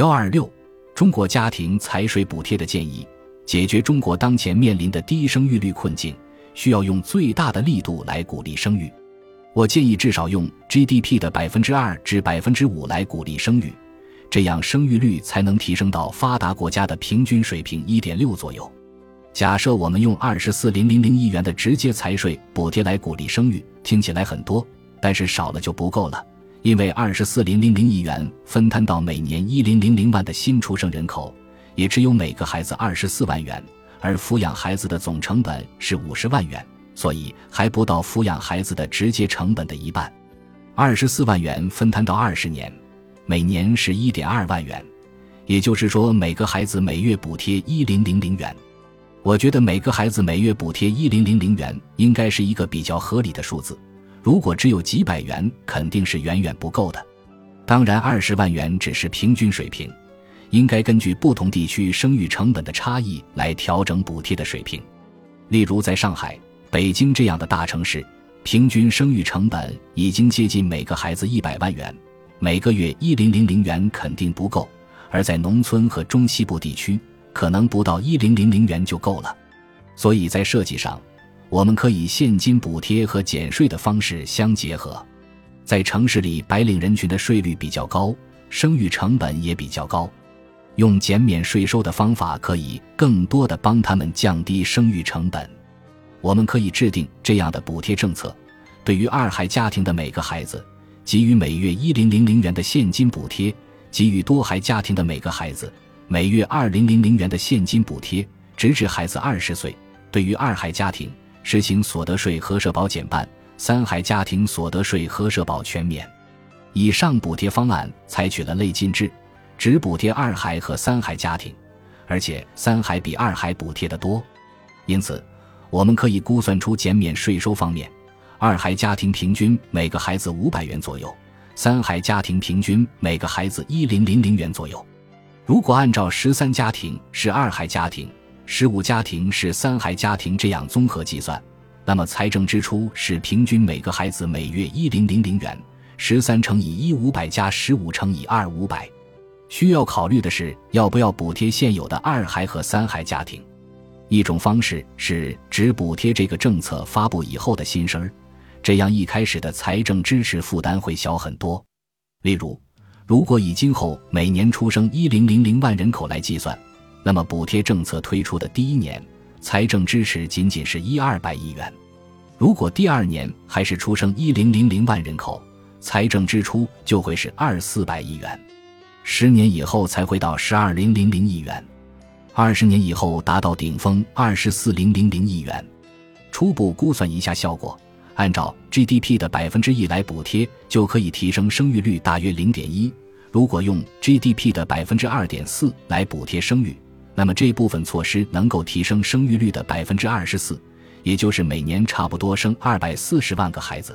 幺二六，中国家庭财税补贴的建议，解决中国当前面临的低生育率困境，需要用最大的力度来鼓励生育。我建议至少用 GDP 的百分之二至百分之五来鼓励生育，这样生育率才能提升到发达国家的平均水平一点六左右。假设我们用二十四零零零亿元的直接财税补贴来鼓励生育，听起来很多，但是少了就不够了，因为二十四零零零亿元分摊到每年一零零零万的新出生人口，也只有每个孩子二十四万元，而抚养孩子的总成本是五十万元。所以还不到抚养孩子的直接成本的一半，二十四万元分摊到二十年，每年是一点二万元，也就是说每个孩子每月补贴一零零零元。我觉得每个孩子每月补贴一零零零元应该是一个比较合理的数字，如果只有几百元，肯定是远远不够的。当然，二十万元只是平均水平，应该根据不同地区生育成本的差异来调整补贴的水平。例如，在上海。北京这样的大城市，平均生育成本已经接近每个孩子一百万元，每个月一零零零元肯定不够；而在农村和中西部地区，可能不到一零零零元就够了。所以在设计上，我们可以现金补贴和减税的方式相结合。在城市里，白领人群的税率比较高，生育成本也比较高，用减免税收的方法可以更多的帮他们降低生育成本。我们可以制定这样的补贴政策：对于二孩家庭的每个孩子，给予每月一零零零元的现金补贴；给予多孩家庭的每个孩子，每月二零零零元的现金补贴，直至孩子二十岁。对于二孩家庭，实行所得税和社保减半；三孩家庭所得税和社保全免。以上补贴方案采取了累进制，只补贴二孩和三孩家庭，而且三孩比二孩补贴的多，因此。我们可以估算出减免税收方面，二孩家庭平均每个孩子五百元左右，三孩家庭平均每个孩子一零零零元左右。如果按照十三家庭是二孩家庭，十五家庭是三孩家庭这样综合计算，那么财政支出是平均每个孩子每月一零零零元，十三乘以一五百加十五乘以二五百。需要考虑的是要不要补贴现有的二孩和三孩家庭。一种方式是只补贴这个政策发布以后的新生儿，这样一开始的财政支持负担会小很多。例如，如果以今后每年出生一零零零万人口来计算，那么补贴政策推出的第一年，财政支持仅仅是一二百亿元；如果第二年还是出生一零零零万人口，财政支出就会是二四百亿元；十年以后才会到十二零零零亿元。二十年以后达到顶峰二十四零零零亿元，初步估算一下效果，按照 GDP 的百分之一来补贴，就可以提升生育率大约零点一。如果用 GDP 的百分之二点四来补贴生育，那么这部分措施能够提升生育率的百分之二十四，也就是每年差不多生二百四十万个孩子。